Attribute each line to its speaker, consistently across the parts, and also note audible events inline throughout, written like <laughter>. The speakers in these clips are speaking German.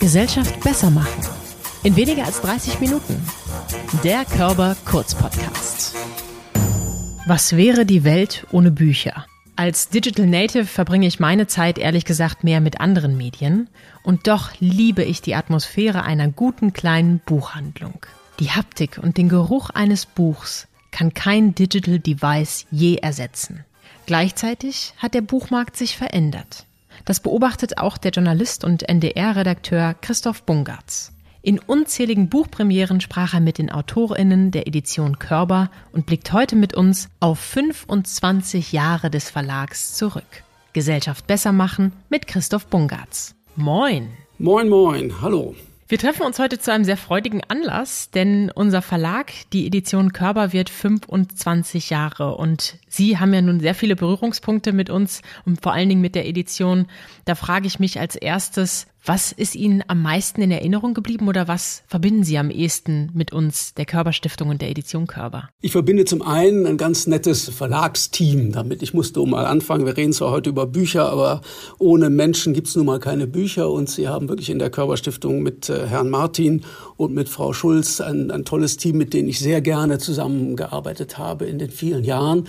Speaker 1: Gesellschaft besser machen. In weniger als 30 Minuten. Der Körper Kurz Podcast. Was wäre die Welt ohne Bücher? Als Digital Native verbringe ich meine Zeit ehrlich gesagt mehr mit anderen Medien und doch liebe ich die Atmosphäre einer guten kleinen Buchhandlung. Die Haptik und den Geruch eines Buchs kann kein Digital Device je ersetzen. Gleichzeitig hat der Buchmarkt sich verändert. Das beobachtet auch der Journalist und NDR-Redakteur Christoph Bungartz. In unzähligen Buchpremieren sprach er mit den AutorInnen der Edition Körber und blickt heute mit uns auf 25 Jahre des Verlags zurück. Gesellschaft besser machen mit Christoph Bungartz. Moin!
Speaker 2: Moin, moin, hallo.
Speaker 1: Wir treffen uns heute zu einem sehr freudigen Anlass, denn unser Verlag, die Edition Körber, wird 25 Jahre und Sie haben ja nun sehr viele Berührungspunkte mit uns und vor allen Dingen mit der Edition. Da frage ich mich als erstes, was ist Ihnen am meisten in Erinnerung geblieben oder was verbinden Sie am ehesten mit uns, der Körperstiftung und der Edition Körber?
Speaker 2: Ich verbinde zum einen ein ganz nettes Verlagsteam damit. Ich musste mal anfangen. Wir reden zwar heute über Bücher, aber ohne Menschen gibt es nun mal keine Bücher. Und Sie haben wirklich in der Körperstiftung mit äh, Herrn Martin und mit Frau Schulz ein, ein tolles Team, mit dem ich sehr gerne zusammengearbeitet habe in den vielen Jahren.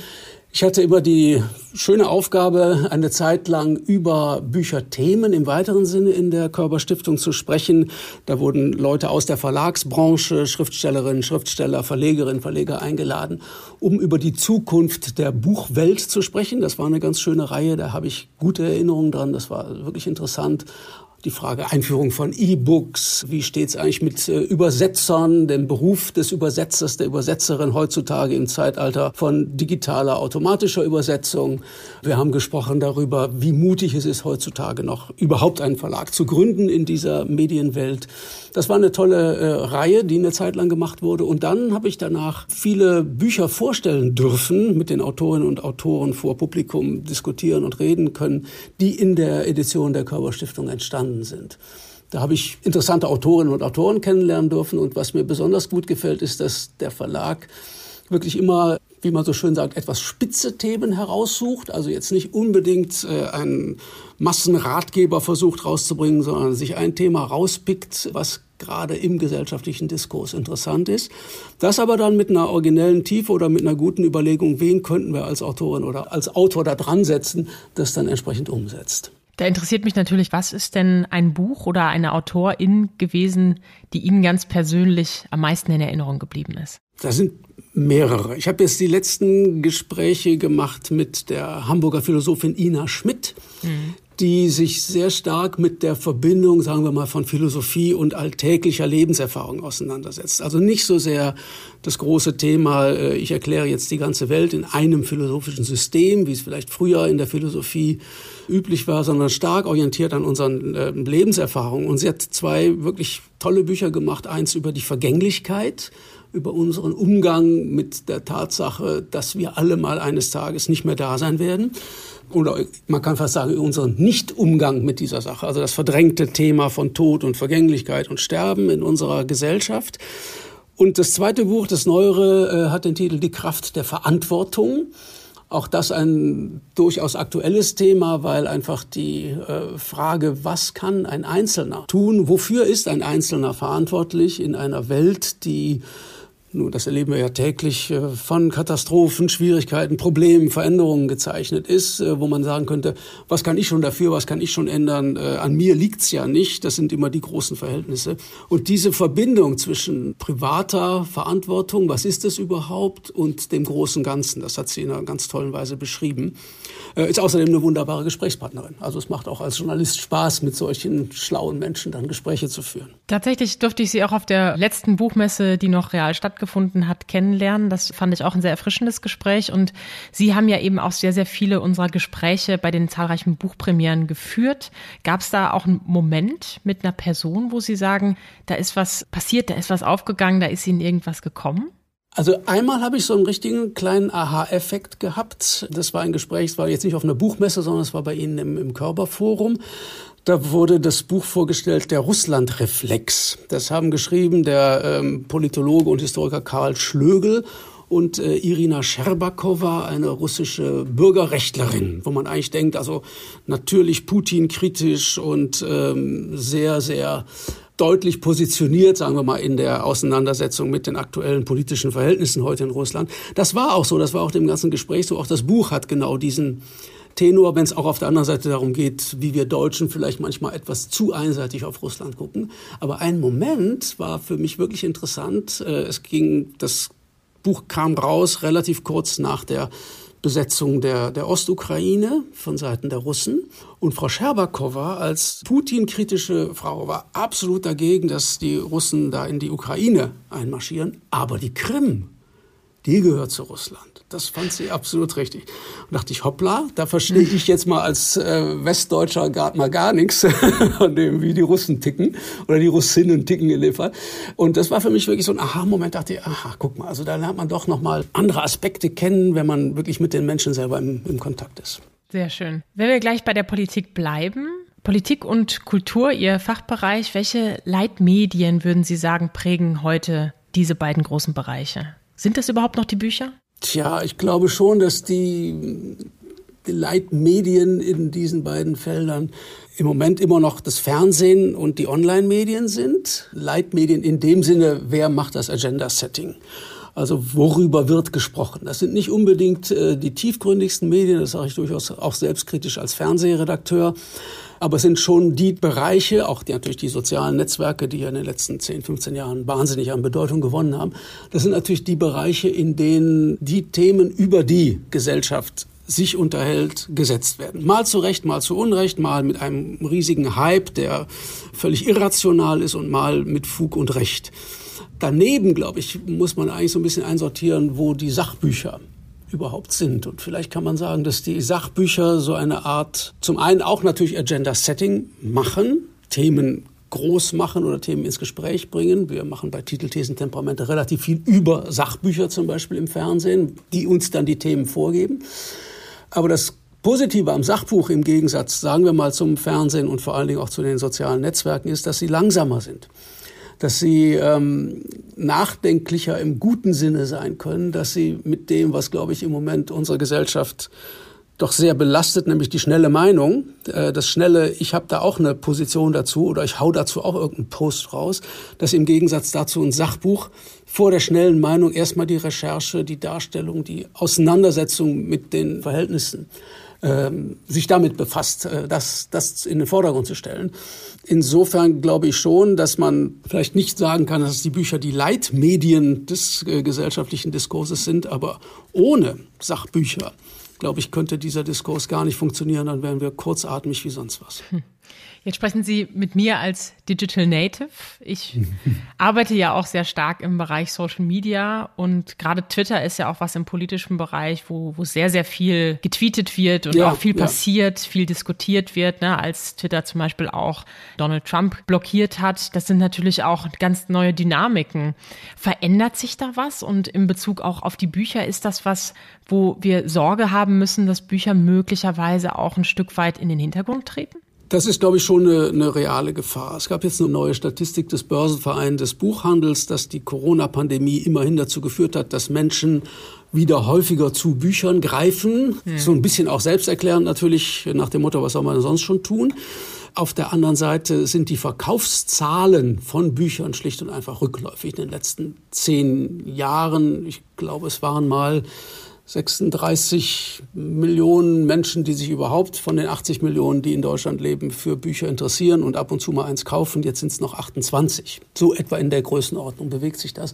Speaker 2: Ich hatte immer die schöne Aufgabe, eine Zeit lang über Bücherthemen im weiteren Sinne in der Körperstiftung zu sprechen. Da wurden Leute aus der Verlagsbranche, Schriftstellerinnen, Schriftsteller, Verlegerinnen, Verleger eingeladen, um über die Zukunft der Buchwelt zu sprechen. Das war eine ganz schöne Reihe, da habe ich gute Erinnerungen dran. Das war wirklich interessant die Frage Einführung von E-Books, wie steht es eigentlich mit äh, Übersetzern, dem Beruf des Übersetzers, der Übersetzerin heutzutage im Zeitalter von digitaler, automatischer Übersetzung. Wir haben gesprochen darüber, wie mutig es ist heutzutage noch überhaupt einen Verlag zu gründen in dieser Medienwelt. Das war eine tolle äh, Reihe, die eine Zeit lang gemacht wurde. Und dann habe ich danach viele Bücher vorstellen dürfen, mit den Autorinnen und Autoren vor Publikum diskutieren und reden können, die in der Edition der Körperstiftung entstanden entstanden sind. Da habe ich interessante Autorinnen und Autoren kennenlernen dürfen. Und was mir besonders gut gefällt, ist, dass der Verlag wirklich immer, wie man so schön sagt, etwas spitze Themen heraussucht. Also jetzt nicht unbedingt äh, einen Massenratgeber versucht rauszubringen, sondern sich ein Thema rauspickt, was gerade im gesellschaftlichen Diskurs interessant ist. Das aber dann mit einer originellen Tiefe oder mit einer guten Überlegung, wen könnten wir als Autorin oder als Autor da dran setzen, das dann entsprechend umsetzt.
Speaker 1: Da interessiert mich natürlich, was ist denn ein Buch oder eine Autorin gewesen, die Ihnen ganz persönlich am meisten in Erinnerung geblieben ist?
Speaker 2: Das sind mehrere. Ich habe jetzt die letzten Gespräche gemacht mit der Hamburger Philosophin Ina Schmidt, mhm die sich sehr stark mit der Verbindung, sagen wir mal, von Philosophie und alltäglicher Lebenserfahrung auseinandersetzt. Also nicht so sehr das große Thema, äh, ich erkläre jetzt die ganze Welt in einem philosophischen System, wie es vielleicht früher in der Philosophie üblich war, sondern stark orientiert an unseren äh, Lebenserfahrungen. Und sie hat zwei wirklich tolle Bücher gemacht. Eins über die Vergänglichkeit, über unseren Umgang mit der Tatsache, dass wir alle mal eines Tages nicht mehr da sein werden oder man kann fast sagen, unseren Nicht-Umgang mit dieser Sache, also das verdrängte Thema von Tod und Vergänglichkeit und Sterben in unserer Gesellschaft. Und das zweite Buch, das neuere, äh, hat den Titel Die Kraft der Verantwortung. Auch das ein durchaus aktuelles Thema, weil einfach die äh, Frage, was kann ein Einzelner tun, wofür ist ein Einzelner verantwortlich in einer Welt, die nun, das erleben wir ja täglich, äh, von Katastrophen, Schwierigkeiten, Problemen, Veränderungen gezeichnet ist, äh, wo man sagen könnte, was kann ich schon dafür, was kann ich schon ändern? Äh, an mir liegt's ja nicht. Das sind immer die großen Verhältnisse. Und diese Verbindung zwischen privater Verantwortung, was ist es überhaupt, und dem großen Ganzen, das hat sie in einer ganz tollen Weise beschrieben, ist außerdem eine wunderbare Gesprächspartnerin. Also es macht auch als Journalist Spaß, mit solchen schlauen Menschen dann Gespräche zu führen.
Speaker 1: Tatsächlich durfte ich sie auch auf der letzten Buchmesse, die noch real stattgefunden stattgefunden hat, kennenlernen. Das fand ich auch ein sehr erfrischendes Gespräch. Und Sie haben ja eben auch sehr, sehr viele unserer Gespräche bei den zahlreichen Buchpremieren geführt. Gab es da auch einen Moment mit einer Person, wo Sie sagen, da ist was passiert, da ist was aufgegangen, da ist Ihnen irgendwas gekommen?
Speaker 2: Also einmal habe ich so einen richtigen kleinen Aha-Effekt gehabt. Das war ein Gespräch, es war jetzt nicht auf einer Buchmesse, sondern es war bei Ihnen im, im Körperforum. Da wurde das Buch vorgestellt, der Russlandreflex. Das haben geschrieben der ähm, Politologe und Historiker Karl Schlögel und äh, Irina Scherbakowa, eine russische Bürgerrechtlerin, wo man eigentlich denkt, also natürlich Putin kritisch und ähm, sehr, sehr deutlich positioniert, sagen wir mal, in der Auseinandersetzung mit den aktuellen politischen Verhältnissen heute in Russland. Das war auch so, das war auch dem ganzen Gespräch so. Auch das Buch hat genau diesen Tenor, wenn es auch auf der anderen Seite darum geht, wie wir Deutschen vielleicht manchmal etwas zu einseitig auf Russland gucken. Aber ein Moment war für mich wirklich interessant. Äh, es ging, das Buch kam raus relativ kurz nach der Besetzung der, der Ostukraine von Seiten der Russen. Und Frau Scherbakowa als Putin-kritische Frau war absolut dagegen, dass die Russen da in die Ukraine einmarschieren. Aber die Krim, die gehört zu Russland. Das fand sie absolut richtig. Und dachte ich, hoppla, da verstehe ich jetzt mal als äh, Westdeutscher gar mal gar nichts <laughs> von dem, wie die Russen ticken oder die Russinnen ticken in dem Fall. Und das war für mich wirklich so ein Aha-Moment. Dachte ich, aha, guck mal, also da lernt man doch noch mal andere Aspekte kennen, wenn man wirklich mit den Menschen selber im, im Kontakt ist.
Speaker 1: Sehr schön. Wenn wir gleich bei der Politik bleiben, Politik und Kultur, Ihr Fachbereich, welche Leitmedien würden Sie sagen prägen heute diese beiden großen Bereiche? Sind das überhaupt noch die Bücher?
Speaker 2: Tja, ich glaube schon, dass die, die Leitmedien in diesen beiden Feldern im Moment immer noch das Fernsehen und die Online-Medien sind. Leitmedien in dem Sinne, wer macht das Agenda-Setting? Also worüber wird gesprochen? Das sind nicht unbedingt äh, die tiefgründigsten Medien, das sage ich durchaus auch selbstkritisch als Fernsehredakteur. Aber es sind schon die Bereiche, auch die, natürlich die sozialen Netzwerke, die ja in den letzten 10, 15 Jahren wahnsinnig an Bedeutung gewonnen haben. Das sind natürlich die Bereiche, in denen die Themen über die Gesellschaft sich unterhält, gesetzt werden. Mal zu Recht, mal zu Unrecht, mal mit einem riesigen Hype, der völlig irrational ist und mal mit Fug und Recht. Daneben, glaube ich, muss man eigentlich so ein bisschen einsortieren, wo die Sachbücher überhaupt sind. Und vielleicht kann man sagen, dass die Sachbücher so eine Art, zum einen auch natürlich Agenda-Setting machen, Themen groß machen oder Themen ins Gespräch bringen. Wir machen bei Titelthesen Temperamente relativ viel über Sachbücher zum Beispiel im Fernsehen, die uns dann die Themen vorgeben. Aber das Positive am Sachbuch im Gegensatz, sagen wir mal, zum Fernsehen und vor allen Dingen auch zu den sozialen Netzwerken ist, dass sie langsamer sind dass sie ähm, nachdenklicher im guten Sinne sein können, dass sie mit dem, was, glaube ich, im Moment unsere Gesellschaft doch sehr belastet, nämlich die schnelle Meinung, äh, das schnelle, ich habe da auch eine Position dazu oder ich hau dazu auch irgendeinen Post raus, dass im Gegensatz dazu ein Sachbuch vor der schnellen Meinung erstmal die Recherche, die Darstellung, die Auseinandersetzung mit den Verhältnissen sich damit befasst, äh, das, das in den Vordergrund zu stellen. Insofern glaube ich schon, dass man vielleicht nicht sagen kann, dass die Bücher die Leitmedien des äh, gesellschaftlichen Diskurses sind, aber ohne Sachbücher, glaube ich, könnte dieser Diskurs gar nicht funktionieren, dann wären wir kurzatmig wie sonst was. Hm.
Speaker 1: Jetzt sprechen Sie mit mir als Digital Native. Ich <laughs> arbeite ja auch sehr stark im Bereich Social Media und gerade Twitter ist ja auch was im politischen Bereich, wo, wo sehr, sehr viel getweetet wird und ja, auch viel passiert, ja. viel diskutiert wird, ne, als Twitter zum Beispiel auch Donald Trump blockiert hat. Das sind natürlich auch ganz neue Dynamiken. Verändert sich da was? Und in Bezug auch auf die Bücher, ist das was, wo wir Sorge haben müssen, dass Bücher möglicherweise auch ein Stück weit in den Hintergrund treten?
Speaker 2: Das ist, glaube ich, schon eine, eine, reale Gefahr. Es gab jetzt eine neue Statistik des Börsenvereins des Buchhandels, dass die Corona-Pandemie immerhin dazu geführt hat, dass Menschen wieder häufiger zu Büchern greifen. Hm. So ein bisschen auch selbsterklärend natürlich nach dem Motto, was soll man sonst schon tun. Auf der anderen Seite sind die Verkaufszahlen von Büchern schlicht und einfach rückläufig. In den letzten zehn Jahren, ich glaube, es waren mal 36 Millionen Menschen, die sich überhaupt von den 80 Millionen, die in Deutschland leben, für Bücher interessieren und ab und zu mal eins kaufen. Jetzt sind es noch 28. So etwa in der Größenordnung bewegt sich das.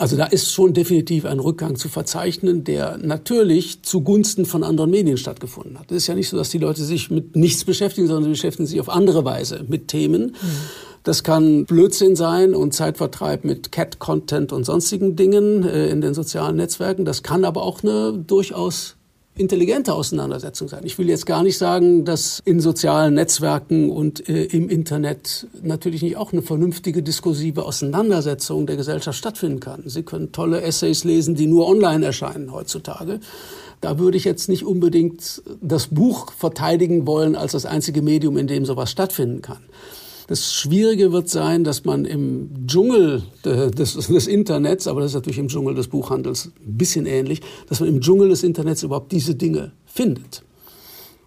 Speaker 2: Also da ist schon definitiv ein Rückgang zu verzeichnen, der natürlich zugunsten von anderen Medien stattgefunden hat. Es ist ja nicht so, dass die Leute sich mit nichts beschäftigen, sondern sie beschäftigen sich auf andere Weise mit Themen. Mhm das kann Blödsinn sein und Zeitvertreib mit Cat-Content und sonstigen Dingen äh, in den sozialen Netzwerken. Das kann aber auch eine durchaus intelligente Auseinandersetzung sein. Ich will jetzt gar nicht sagen, dass in sozialen Netzwerken und äh, im Internet natürlich nicht auch eine vernünftige diskursive Auseinandersetzung der Gesellschaft stattfinden kann. Sie können tolle Essays lesen, die nur online erscheinen heutzutage. Da würde ich jetzt nicht unbedingt das Buch verteidigen wollen als das einzige Medium, in dem sowas stattfinden kann. Das Schwierige wird sein, dass man im Dschungel des, des, Internets, aber das ist natürlich im Dschungel des Buchhandels ein bisschen ähnlich, dass man im Dschungel des Internets überhaupt diese Dinge findet.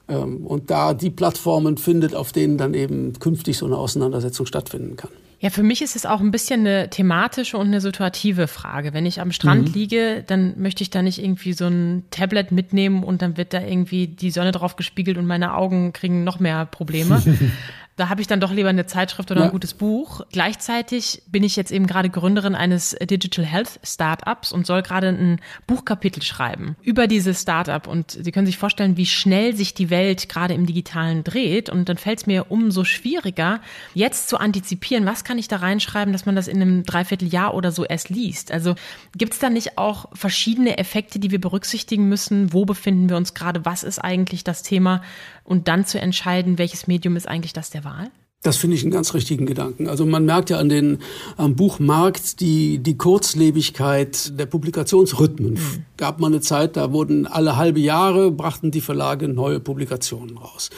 Speaker 2: Ähm, und da die Plattformen findet, auf denen dann eben künftig so eine Auseinandersetzung stattfinden kann.
Speaker 1: Ja, für mich ist es auch ein bisschen eine thematische und eine situative Frage. Wenn ich am Strand mhm. liege, dann möchte ich da nicht irgendwie so ein Tablet mitnehmen und dann wird da irgendwie die Sonne drauf gespiegelt und meine Augen kriegen noch mehr Probleme. <laughs> Da habe ich dann doch lieber eine Zeitschrift oder ja. ein gutes Buch. Gleichzeitig bin ich jetzt eben gerade Gründerin eines Digital Health Startups und soll gerade ein Buchkapitel schreiben über dieses Startup. Und Sie können sich vorstellen, wie schnell sich die Welt gerade im Digitalen dreht. Und dann fällt es mir umso schwieriger, jetzt zu antizipieren, was kann ich da reinschreiben, dass man das in einem Dreivierteljahr oder so erst liest. Also gibt es da nicht auch verschiedene Effekte, die wir berücksichtigen müssen? Wo befinden wir uns gerade? Was ist eigentlich das Thema? Und dann zu entscheiden, welches Medium ist eigentlich das der Wahl?
Speaker 2: Das finde ich einen ganz richtigen Gedanken. Also man merkt ja an den, am Buchmarkt die, die Kurzlebigkeit der Publikationsrhythmen. Mhm. Gab mal eine Zeit, da wurden alle halbe Jahre, brachten die Verlage neue Publikationen raus.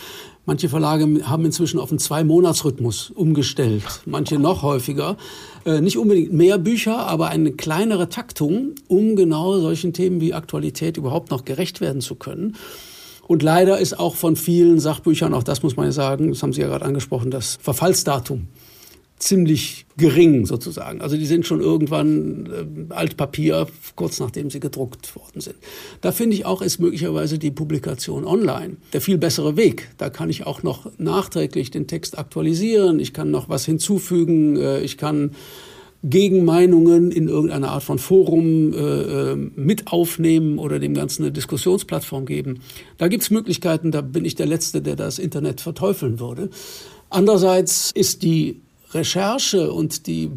Speaker 2: Manche Verlage haben inzwischen auf einen Zwei-Monats-Rhythmus umgestellt, manche noch häufiger. Äh, nicht unbedingt mehr Bücher, aber eine kleinere Taktung, um genau solchen Themen wie Aktualität überhaupt noch gerecht werden zu können. Und leider ist auch von vielen Sachbüchern, auch das muss man ja sagen, das haben Sie ja gerade angesprochen, das Verfallsdatum ziemlich gering sozusagen. Also die sind schon irgendwann äh, Altpapier, kurz nachdem sie gedruckt worden sind. Da finde ich auch, ist möglicherweise die Publikation online der viel bessere Weg. Da kann ich auch noch nachträglich den Text aktualisieren, ich kann noch was hinzufügen, äh, ich kann Gegenmeinungen in irgendeiner Art von Forum äh, äh, mit aufnehmen oder dem Ganzen eine Diskussionsplattform geben. Da gibt es Möglichkeiten, da bin ich der Letzte, der das Internet verteufeln würde. Andererseits ist die Recherche und die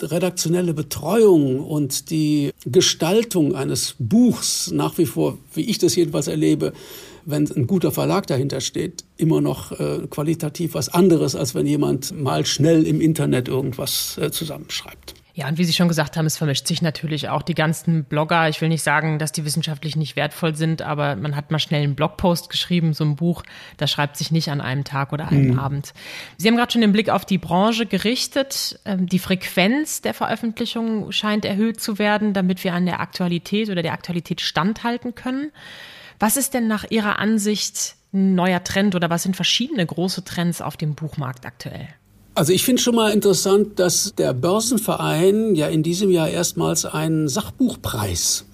Speaker 2: redaktionelle Betreuung und die Gestaltung eines Buchs nach wie vor, wie ich das jedenfalls erlebe, wenn ein guter Verlag dahinter steht, immer noch äh, qualitativ was anderes, als wenn jemand mal schnell im Internet irgendwas äh, zusammenschreibt.
Speaker 1: Ja, und wie Sie schon gesagt haben, es vermischt sich natürlich auch die ganzen Blogger. Ich will nicht sagen, dass die wissenschaftlich nicht wertvoll sind, aber man hat mal schnell einen Blogpost geschrieben, so ein Buch, das schreibt sich nicht an einem Tag oder einem mhm. Abend. Sie haben gerade schon den Blick auf die Branche gerichtet. Ähm, die Frequenz der Veröffentlichung scheint erhöht zu werden, damit wir an der Aktualität oder der Aktualität standhalten können. Was ist denn nach Ihrer Ansicht ein neuer Trend oder was sind verschiedene große Trends auf dem Buchmarkt aktuell?
Speaker 2: Also ich finde schon mal interessant, dass der Börsenverein ja in diesem Jahr erstmals einen Sachbuchpreis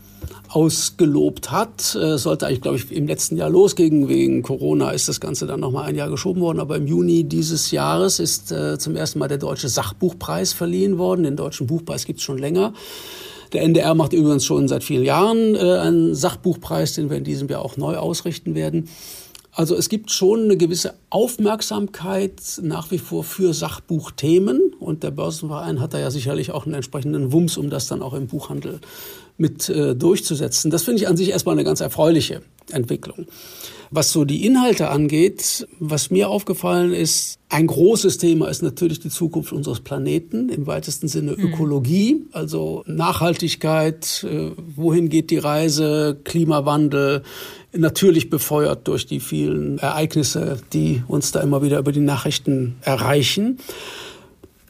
Speaker 2: ausgelobt hat. Äh, sollte eigentlich, glaube ich, im letzten Jahr losgehen. Wegen Corona ist das Ganze dann nochmal ein Jahr geschoben worden. Aber im Juni dieses Jahres ist äh, zum ersten Mal der Deutsche Sachbuchpreis verliehen worden. Den Deutschen Buchpreis gibt es schon länger. Der NDR macht übrigens schon seit vielen Jahren äh, einen Sachbuchpreis, den wir in diesem Jahr auch neu ausrichten werden. Also es gibt schon eine gewisse Aufmerksamkeit nach wie vor für Sachbuchthemen und der Börsenverein hat da ja sicherlich auch einen entsprechenden Wumms, um das dann auch im Buchhandel mit äh, durchzusetzen. Das finde ich an sich erstmal eine ganz erfreuliche Entwicklung. Was so die Inhalte angeht, was mir aufgefallen ist, ein großes Thema ist natürlich die Zukunft unseres Planeten, im weitesten Sinne mhm. Ökologie, also Nachhaltigkeit, äh, wohin geht die Reise, Klimawandel, natürlich befeuert durch die vielen Ereignisse, die uns da immer wieder über die Nachrichten erreichen.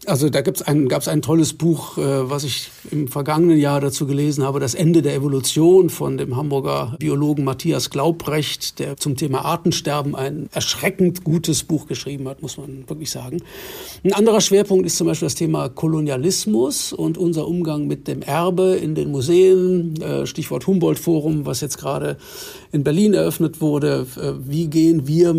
Speaker 2: Also da ein, gab es ein tolles Buch, äh, was ich im vergangenen Jahr dazu gelesen habe, Das Ende der Evolution von dem Hamburger Biologen Matthias Glaubrecht, der zum Thema Artensterben ein erschreckend gutes Buch geschrieben hat, muss man wirklich sagen. Ein anderer Schwerpunkt ist zum Beispiel das Thema Kolonialismus und unser Umgang mit dem Erbe in den Museen, äh, Stichwort Humboldt-Forum, was jetzt gerade in Berlin eröffnet wurde. Äh, wie gehen wir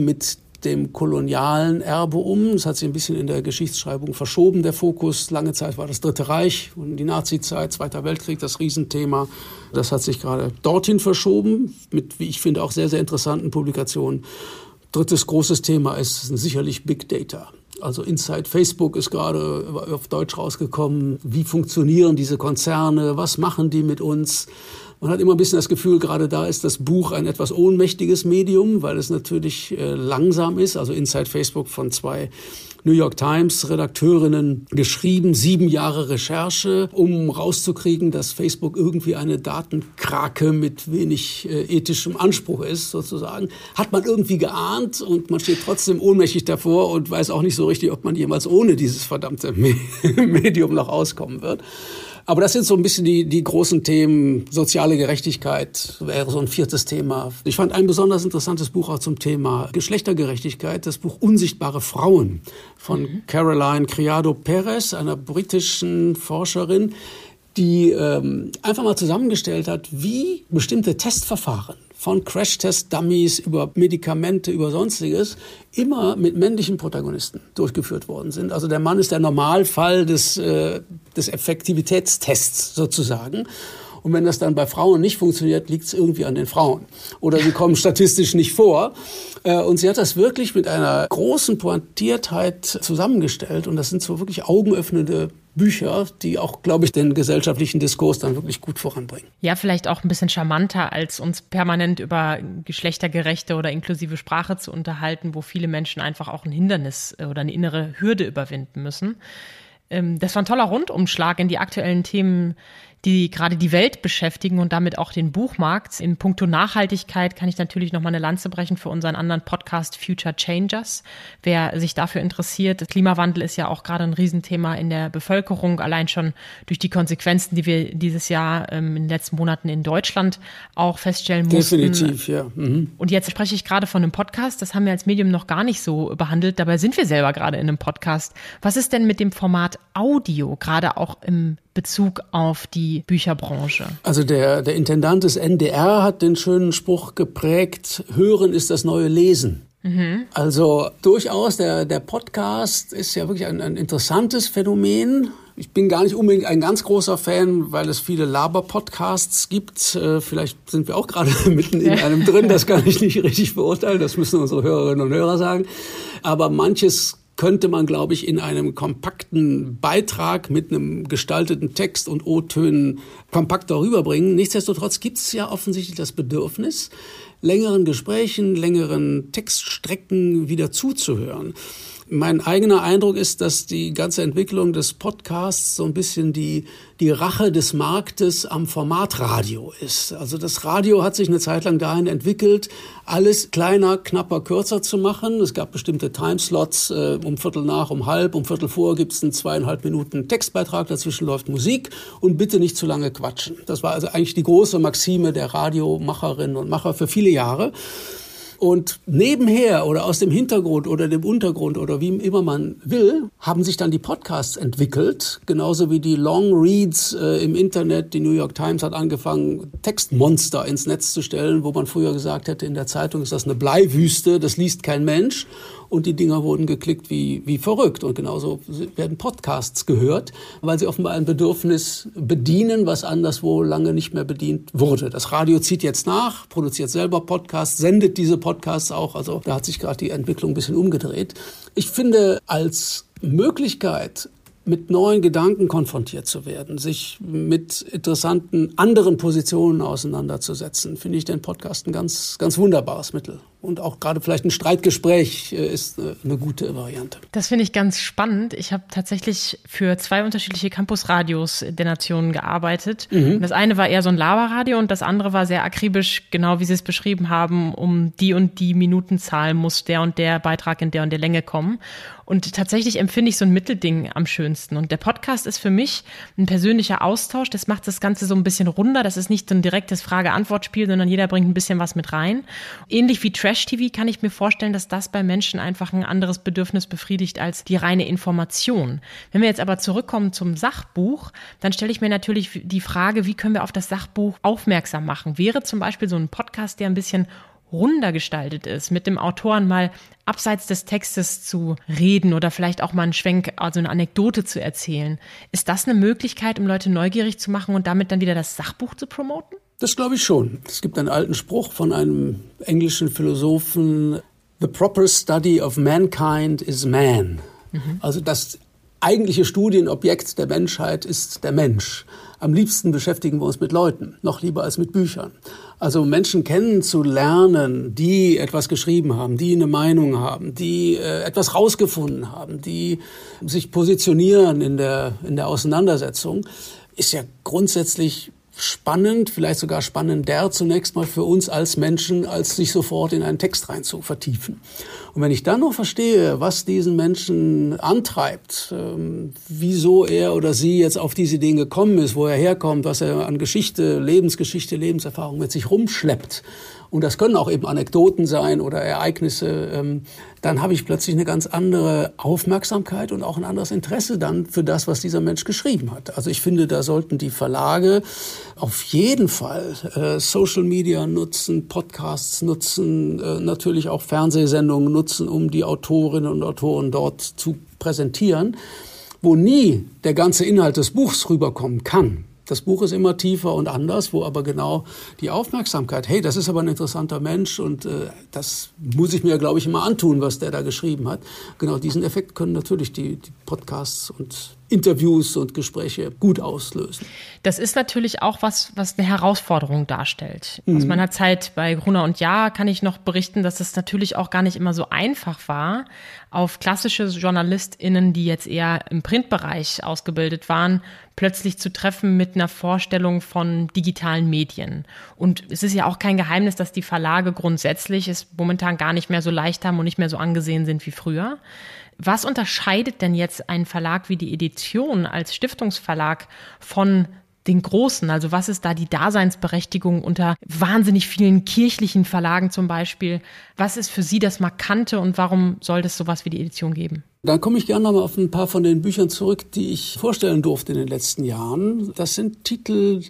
Speaker 2: dem kolonialen Erbe um. Es hat sich ein bisschen in der Geschichtsschreibung verschoben, der Fokus. Lange Zeit war das Dritte Reich und die Nazizeit, Zweiter Weltkrieg, das Riesenthema. Das hat sich gerade dorthin verschoben, mit, wie ich finde, auch sehr, sehr interessanten Publikationen. Drittes großes Thema ist sicherlich Big Data. Also Inside Facebook ist gerade auf Deutsch rausgekommen. Wie funktionieren diese Konzerne? Was machen die mit uns? Man hat immer ein bisschen das Gefühl, gerade da ist das Buch ein etwas ohnmächtiges Medium, weil es natürlich äh, langsam ist. Also Inside Facebook von zwei New York Times Redakteurinnen geschrieben, sieben Jahre Recherche, um rauszukriegen, dass Facebook irgendwie eine Datenkrake mit wenig äh, ethischem Anspruch ist, sozusagen. Hat man irgendwie geahnt und man steht trotzdem ohnmächtig davor und weiß auch nicht so richtig, ob man jemals ohne dieses verdammte <laughs> Medium noch auskommen wird. Aber das sind so ein bisschen die, die großen Themen. Soziale Gerechtigkeit wäre so ein viertes Thema. Ich fand ein besonders interessantes Buch auch zum Thema Geschlechtergerechtigkeit, das Buch Unsichtbare Frauen von mhm. Caroline Criado Perez, einer britischen Forscherin, die ähm, einfach mal zusammengestellt hat, wie bestimmte Testverfahren von Crash-Test-Dummies über Medikamente, über sonstiges, immer mit männlichen Protagonisten durchgeführt worden sind. Also der Mann ist der Normalfall des, äh, des Effektivitätstests sozusagen. Und wenn das dann bei Frauen nicht funktioniert, liegt es irgendwie an den Frauen. Oder sie kommen statistisch nicht vor. Äh, und sie hat das wirklich mit einer großen Pointiertheit zusammengestellt. Und das sind so wirklich augenöffnende Bücher, die auch, glaube ich, den gesellschaftlichen Diskurs dann wirklich gut voranbringen.
Speaker 1: Ja, vielleicht auch ein bisschen charmanter, als uns permanent über geschlechtergerechte oder inklusive Sprache zu unterhalten, wo viele Menschen einfach auch ein Hindernis äh, oder eine innere Hürde überwinden müssen. Ähm, das war ein toller Rundumschlag in die aktuellen Themen die gerade die Welt beschäftigen und damit auch den Buchmarkt. In puncto Nachhaltigkeit kann ich natürlich noch mal eine Lanze brechen für unseren anderen Podcast Future Changers. Wer sich dafür interessiert, Klimawandel ist ja auch gerade ein Riesenthema in der Bevölkerung, allein schon durch die Konsequenzen, die wir dieses Jahr ähm, in den letzten Monaten in Deutschland auch feststellen mussten.
Speaker 2: Definitiv, ja.
Speaker 1: Mhm. Und jetzt spreche ich gerade von einem Podcast, das haben wir als Medium noch gar nicht so behandelt, dabei sind wir selber gerade in einem Podcast. Was ist denn mit dem Format Audio, gerade auch im Bezug auf die Bücherbranche?
Speaker 2: Also der, der Intendant des NDR hat den schönen Spruch geprägt, Hören ist das neue Lesen. Mhm. Also durchaus, der, der Podcast ist ja wirklich ein, ein interessantes Phänomen. Ich bin gar nicht unbedingt ein ganz großer Fan, weil es viele Laber-Podcasts gibt. Äh, vielleicht sind wir auch gerade <laughs> mitten in einem drin. Das kann ich nicht richtig beurteilen. Das müssen unsere Hörerinnen und Hörer sagen. Aber manches könnte man, glaube ich, in einem kompakten Beitrag mit einem gestalteten Text und O-Tönen kompakt darüber bringen. Nichtsdestotrotz gibt es ja offensichtlich das Bedürfnis, längeren Gesprächen, längeren Textstrecken wieder zuzuhören. Mein eigener Eindruck ist, dass die ganze Entwicklung des Podcasts so ein bisschen die, die Rache des Marktes am Formatradio ist. Also das Radio hat sich eine Zeit lang dahin entwickelt, alles kleiner, knapper, kürzer zu machen. Es gab bestimmte Timeslots, äh, um Viertel nach, um halb, um Viertel vor gibt es einen zweieinhalb Minuten Textbeitrag, dazwischen läuft Musik und bitte nicht zu lange quatschen. Das war also eigentlich die große Maxime der Radiomacherinnen und Macher für viele Jahre. Und nebenher oder aus dem Hintergrund oder dem Untergrund oder wie immer man will, haben sich dann die Podcasts entwickelt, genauso wie die Long Reads äh, im Internet. Die New York Times hat angefangen, Textmonster ins Netz zu stellen, wo man früher gesagt hätte, in der Zeitung ist das eine Bleiwüste, das liest kein Mensch und die Dinger wurden geklickt wie, wie verrückt. Und genauso werden Podcasts gehört, weil sie offenbar ein Bedürfnis bedienen, was anderswo lange nicht mehr bedient wurde. Das Radio zieht jetzt nach, produziert selber Podcasts, sendet diese Podcasts auch. Also da hat sich gerade die Entwicklung ein bisschen umgedreht. Ich finde, als Möglichkeit, mit neuen Gedanken konfrontiert zu werden, sich mit interessanten anderen Positionen auseinanderzusetzen, finde ich den Podcast ein ganz, ganz wunderbares Mittel und auch gerade vielleicht ein Streitgespräch äh, ist äh, eine gute Variante.
Speaker 1: Das finde ich ganz spannend. Ich habe tatsächlich für zwei unterschiedliche Campusradios der Nationen gearbeitet. Mhm. Das eine war eher so ein Laberradio und das andere war sehr akribisch, genau wie Sie es beschrieben haben, um die und die Minutenzahl muss der und der Beitrag in der und der Länge kommen. Und tatsächlich empfinde ich so ein Mittelding am schönsten. Und der Podcast ist für mich ein persönlicher Austausch. Das macht das Ganze so ein bisschen runder. Das ist nicht so ein direktes Frage-Antwort-Spiel, sondern jeder bringt ein bisschen was mit rein. Ähnlich wie Trash Trash-TV kann ich mir vorstellen, dass das bei Menschen einfach ein anderes Bedürfnis befriedigt als die reine Information. Wenn wir jetzt aber zurückkommen zum Sachbuch, dann stelle ich mir natürlich die Frage, wie können wir auf das Sachbuch aufmerksam machen? Wäre zum Beispiel so ein Podcast, der ein bisschen runder gestaltet ist, mit dem Autoren mal abseits des Textes zu reden oder vielleicht auch mal einen Schwenk, also eine Anekdote zu erzählen. Ist das eine Möglichkeit, um Leute neugierig zu machen und damit dann wieder das Sachbuch zu promoten?
Speaker 2: Das glaube ich schon. Es gibt einen alten Spruch von einem englischen Philosophen, The proper study of mankind is man. Mhm. Also das eigentliche Studienobjekt der Menschheit ist der Mensch. Am liebsten beschäftigen wir uns mit Leuten, noch lieber als mit Büchern. Also Menschen kennenzulernen, die etwas geschrieben haben, die eine Meinung haben, die äh, etwas rausgefunden haben, die sich positionieren in der, in der Auseinandersetzung, ist ja grundsätzlich spannend, vielleicht sogar spannender zunächst mal für uns als Menschen, als sich sofort in einen Text rein zu vertiefen. Und wenn ich dann noch verstehe, was diesen Menschen antreibt, ähm, wieso er oder sie jetzt auf diese Ideen gekommen ist, wo er herkommt, was er an Geschichte, Lebensgeschichte, Lebenserfahrung mit sich rumschleppt, und das können auch eben Anekdoten sein oder Ereignisse, ähm, dann habe ich plötzlich eine ganz andere Aufmerksamkeit und auch ein anderes Interesse dann für das, was dieser Mensch geschrieben hat. Also ich finde, da sollten die Verlage auf jeden Fall äh, Social Media nutzen, Podcasts nutzen, äh, natürlich auch Fernsehsendungen nutzen, um die Autorinnen und Autoren dort zu präsentieren, wo nie der ganze Inhalt des Buchs rüberkommen kann. Das Buch ist immer tiefer und anders, wo aber genau die Aufmerksamkeit, hey, das ist aber ein interessanter Mensch und äh, das muss ich mir, glaube ich, immer antun, was der da geschrieben hat. Genau diesen Effekt können natürlich die, die Podcasts und Interviews und Gespräche gut auslösen.
Speaker 1: Das ist natürlich auch was, was eine Herausforderung darstellt. Mhm. Aus meiner Zeit bei Gruner und Ja kann ich noch berichten, dass es natürlich auch gar nicht immer so einfach war, auf klassische JournalistInnen, die jetzt eher im Printbereich ausgebildet waren, plötzlich zu treffen mit einer Vorstellung von digitalen Medien. Und es ist ja auch kein Geheimnis, dass die Verlage grundsätzlich es momentan gar nicht mehr so leicht haben und nicht mehr so angesehen sind wie früher. Was unterscheidet denn jetzt ein Verlag wie die Edition als Stiftungsverlag von den großen? Also was ist da die Daseinsberechtigung unter wahnsinnig vielen kirchlichen Verlagen zum Beispiel? Was ist für Sie das Markante und warum soll es sowas wie die Edition geben?
Speaker 2: Dann komme ich gerne nochmal auf ein paar von den Büchern zurück, die ich vorstellen durfte in den letzten Jahren. Das sind Titel,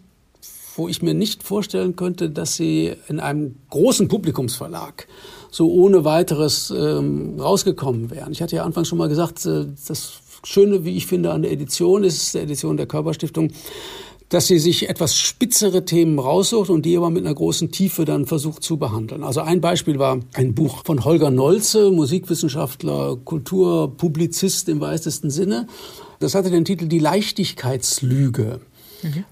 Speaker 2: wo ich mir nicht vorstellen könnte, dass sie in einem großen Publikumsverlag so ohne weiteres ähm, rausgekommen wären. Ich hatte ja anfangs schon mal gesagt, äh, das Schöne, wie ich finde, an der Edition ist, der Edition der Körperstiftung, dass sie sich etwas spitzere Themen raussucht und die aber mit einer großen Tiefe dann versucht zu behandeln. Also ein Beispiel war ein Buch von Holger Nolze, Musikwissenschaftler, Kulturpublizist im weitesten Sinne. Das hatte den Titel Die Leichtigkeitslüge.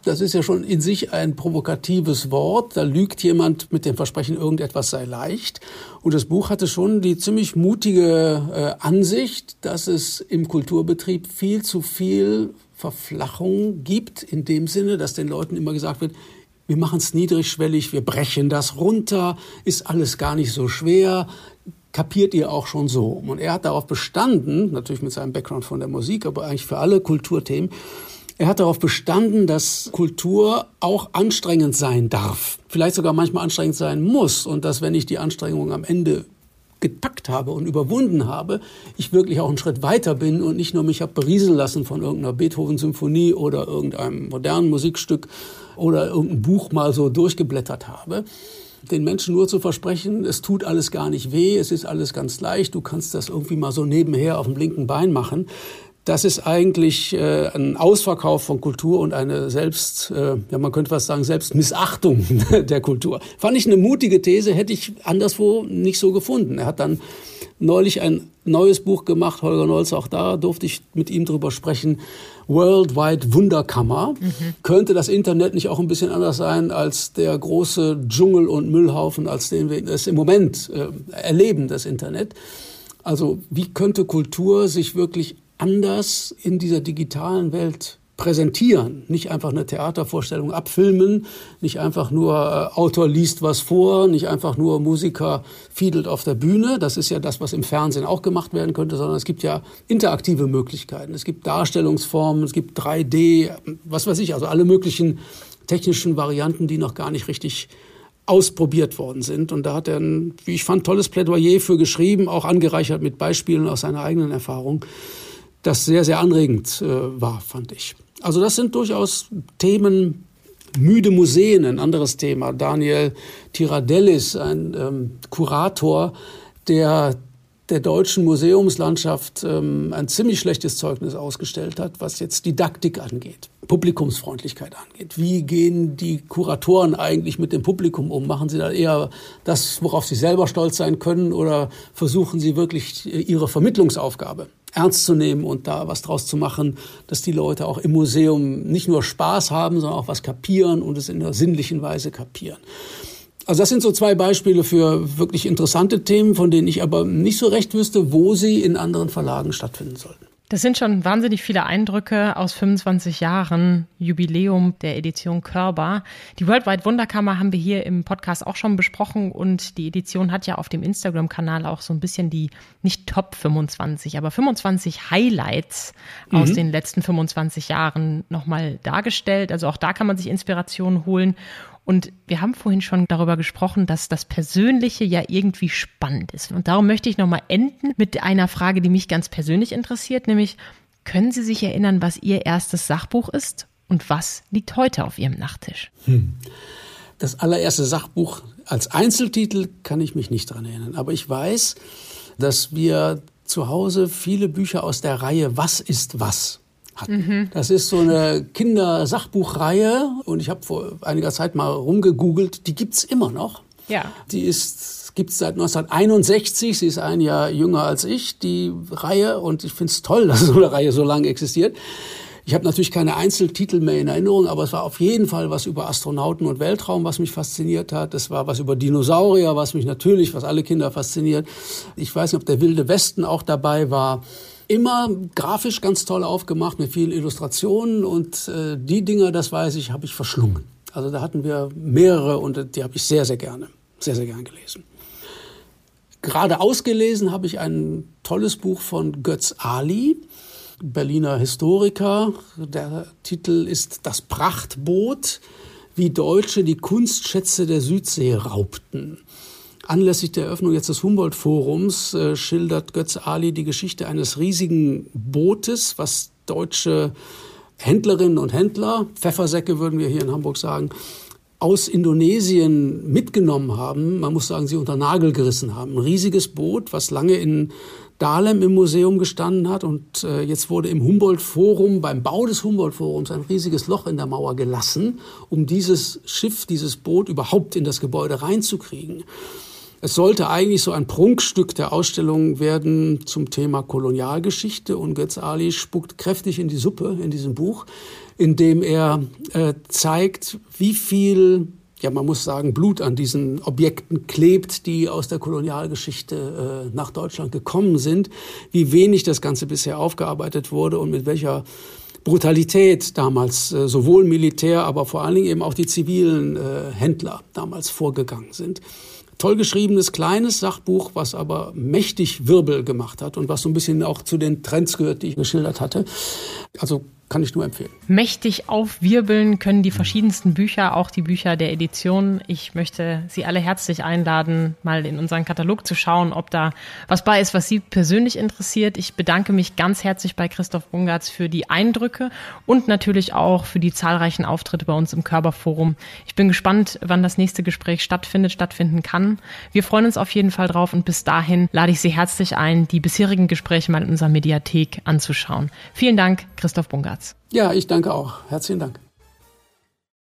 Speaker 2: Das ist ja schon in sich ein provokatives Wort. Da lügt jemand mit dem Versprechen, irgendetwas sei leicht. Und das Buch hatte schon die ziemlich mutige äh, Ansicht, dass es im Kulturbetrieb viel zu viel Verflachung gibt, in dem Sinne, dass den Leuten immer gesagt wird, wir machen es niedrigschwellig, wir brechen das runter, ist alles gar nicht so schwer, kapiert ihr auch schon so. Und er hat darauf bestanden, natürlich mit seinem Background von der Musik, aber eigentlich für alle Kulturthemen, er hat darauf bestanden, dass Kultur auch anstrengend sein darf, vielleicht sogar manchmal anstrengend sein muss und dass, wenn ich die Anstrengung am Ende gepackt habe und überwunden habe, ich wirklich auch einen Schritt weiter bin und nicht nur mich habe berieseln lassen von irgendeiner Beethoven-Symphonie oder irgendeinem modernen Musikstück oder irgendein Buch mal so durchgeblättert habe. Den Menschen nur zu versprechen, es tut alles gar nicht weh, es ist alles ganz leicht, du kannst das irgendwie mal so nebenher auf dem linken Bein machen, das ist eigentlich äh, ein Ausverkauf von Kultur und eine Selbst, äh, ja man könnte was sagen, Selbstmissachtung <laughs> der Kultur. Fand ich eine mutige These, hätte ich anderswo nicht so gefunden. Er hat dann neulich ein neues Buch gemacht, Holger Nolz, auch da durfte ich mit ihm drüber sprechen. Worldwide Wunderkammer. Mhm. Könnte das Internet nicht auch ein bisschen anders sein als der große Dschungel und Müllhaufen, als den wir es im Moment äh, erleben, das Internet? Also wie könnte Kultur sich wirklich anders in dieser digitalen Welt präsentieren, nicht einfach eine Theatervorstellung abfilmen, nicht einfach nur äh, Autor liest was vor, nicht einfach nur Musiker fiedelt auf der Bühne, das ist ja das, was im Fernsehen auch gemacht werden könnte, sondern es gibt ja interaktive Möglichkeiten, es gibt Darstellungsformen, es gibt 3D, was weiß ich, also alle möglichen technischen Varianten, die noch gar nicht richtig ausprobiert worden sind. Und da hat er ein, wie ich fand, tolles Plädoyer für geschrieben, auch angereichert mit Beispielen aus seiner eigenen Erfahrung das sehr, sehr anregend äh, war, fand ich. Also das sind durchaus Themen, müde Museen, ein anderes Thema. Daniel Tiradellis, ein ähm, Kurator, der der deutschen Museumslandschaft ähm, ein ziemlich schlechtes Zeugnis ausgestellt hat, was jetzt Didaktik angeht, Publikumsfreundlichkeit angeht. Wie gehen die Kuratoren eigentlich mit dem Publikum um? Machen sie da eher das, worauf sie selber stolz sein können, oder versuchen sie wirklich ihre Vermittlungsaufgabe ernst zu nehmen und da was draus zu machen, dass die Leute auch im Museum nicht nur Spaß haben, sondern auch was kapieren und es in einer sinnlichen Weise kapieren. Also das sind so zwei Beispiele für wirklich interessante Themen, von denen ich aber nicht so recht wüsste, wo sie in anderen Verlagen stattfinden sollten.
Speaker 1: Das sind schon wahnsinnig viele Eindrücke aus 25 Jahren Jubiläum der Edition Körber. Die Worldwide Wunderkammer haben wir hier im Podcast auch schon besprochen und die Edition hat ja auf dem Instagram-Kanal auch so ein bisschen die, nicht Top 25, aber 25 Highlights mhm. aus den letzten 25 Jahren nochmal dargestellt. Also auch da kann man sich Inspiration holen. Und wir haben vorhin schon darüber gesprochen, dass das Persönliche ja irgendwie spannend ist. Und darum möchte ich nochmal enden mit einer Frage, die mich ganz persönlich interessiert, nämlich, können Sie sich erinnern, was Ihr erstes Sachbuch ist und was liegt heute auf Ihrem Nachttisch? Hm.
Speaker 2: Das allererste Sachbuch als Einzeltitel kann ich mich nicht dran erinnern. Aber ich weiß, dass wir zu Hause viele Bücher aus der Reihe Was ist was hatten. Mhm. Das ist so eine Kindersachbuchreihe und ich habe vor einiger Zeit mal rumgegoogelt. Die gibt's immer noch. Ja. Die ist gibt's seit 1961. Sie ist ein Jahr jünger als ich, die Reihe. Und ich finde es toll, <laughs> dass so eine Reihe so lange existiert. Ich habe natürlich keine Einzeltitel mehr in Erinnerung, aber es war auf jeden Fall was über Astronauten und Weltraum, was mich fasziniert hat. Es war was über Dinosaurier, was mich natürlich, was alle Kinder fasziniert. Ich weiß nicht, ob der Wilde Westen auch dabei war immer grafisch ganz toll aufgemacht mit vielen Illustrationen und äh, die Dinger, das weiß ich, habe ich verschlungen. Also da hatten wir mehrere und die habe ich sehr, sehr gerne, sehr, sehr gern gelesen. Gerade ausgelesen habe ich ein tolles Buch von Götz Ali, Berliner Historiker. Der Titel ist Das Prachtboot, wie Deutsche die Kunstschätze der Südsee raubten. Anlässlich der Eröffnung jetzt des Humboldt-Forums äh, schildert Götz Ali die Geschichte eines riesigen Bootes, was deutsche Händlerinnen und Händler, Pfeffersäcke würden wir hier in Hamburg sagen, aus Indonesien mitgenommen haben. Man muss sagen, sie unter Nagel gerissen haben. Ein riesiges Boot, was lange in Dahlem im Museum gestanden hat und äh, jetzt wurde im Humboldt-Forum, beim Bau des Humboldt-Forums, ein riesiges Loch in der Mauer gelassen, um dieses Schiff, dieses Boot überhaupt in das Gebäude reinzukriegen. Es sollte eigentlich so ein Prunkstück der Ausstellung werden zum Thema Kolonialgeschichte und Götz Ali spuckt kräftig in die Suppe in diesem Buch, in dem er äh, zeigt, wie viel ja, man muss sagen, Blut an diesen Objekten klebt, die aus der Kolonialgeschichte äh, nach Deutschland gekommen sind, wie wenig das Ganze bisher aufgearbeitet wurde und mit welcher Brutalität damals äh, sowohl Militär, aber vor allen Dingen eben auch die zivilen äh, Händler damals vorgegangen sind toll geschriebenes kleines Sachbuch, was aber mächtig Wirbel gemacht hat und was so ein bisschen auch zu den Trends gehört, die ich geschildert hatte. Also kann ich nur empfehlen.
Speaker 1: Mächtig aufwirbeln können die verschiedensten Bücher, auch die Bücher der Edition. Ich möchte Sie alle herzlich einladen, mal in unseren Katalog zu schauen, ob da was bei ist, was Sie persönlich interessiert. Ich bedanke mich ganz herzlich bei Christoph Bungartz für die Eindrücke und natürlich auch für die zahlreichen Auftritte bei uns im Körperforum. Ich bin gespannt, wann das nächste Gespräch stattfindet, stattfinden kann. Wir freuen uns auf jeden Fall drauf und bis dahin lade ich Sie herzlich ein, die bisherigen Gespräche mal in unserer Mediathek anzuschauen. Vielen Dank, Christoph Bungartz.
Speaker 2: Ja, ich danke auch. Herzlichen Dank.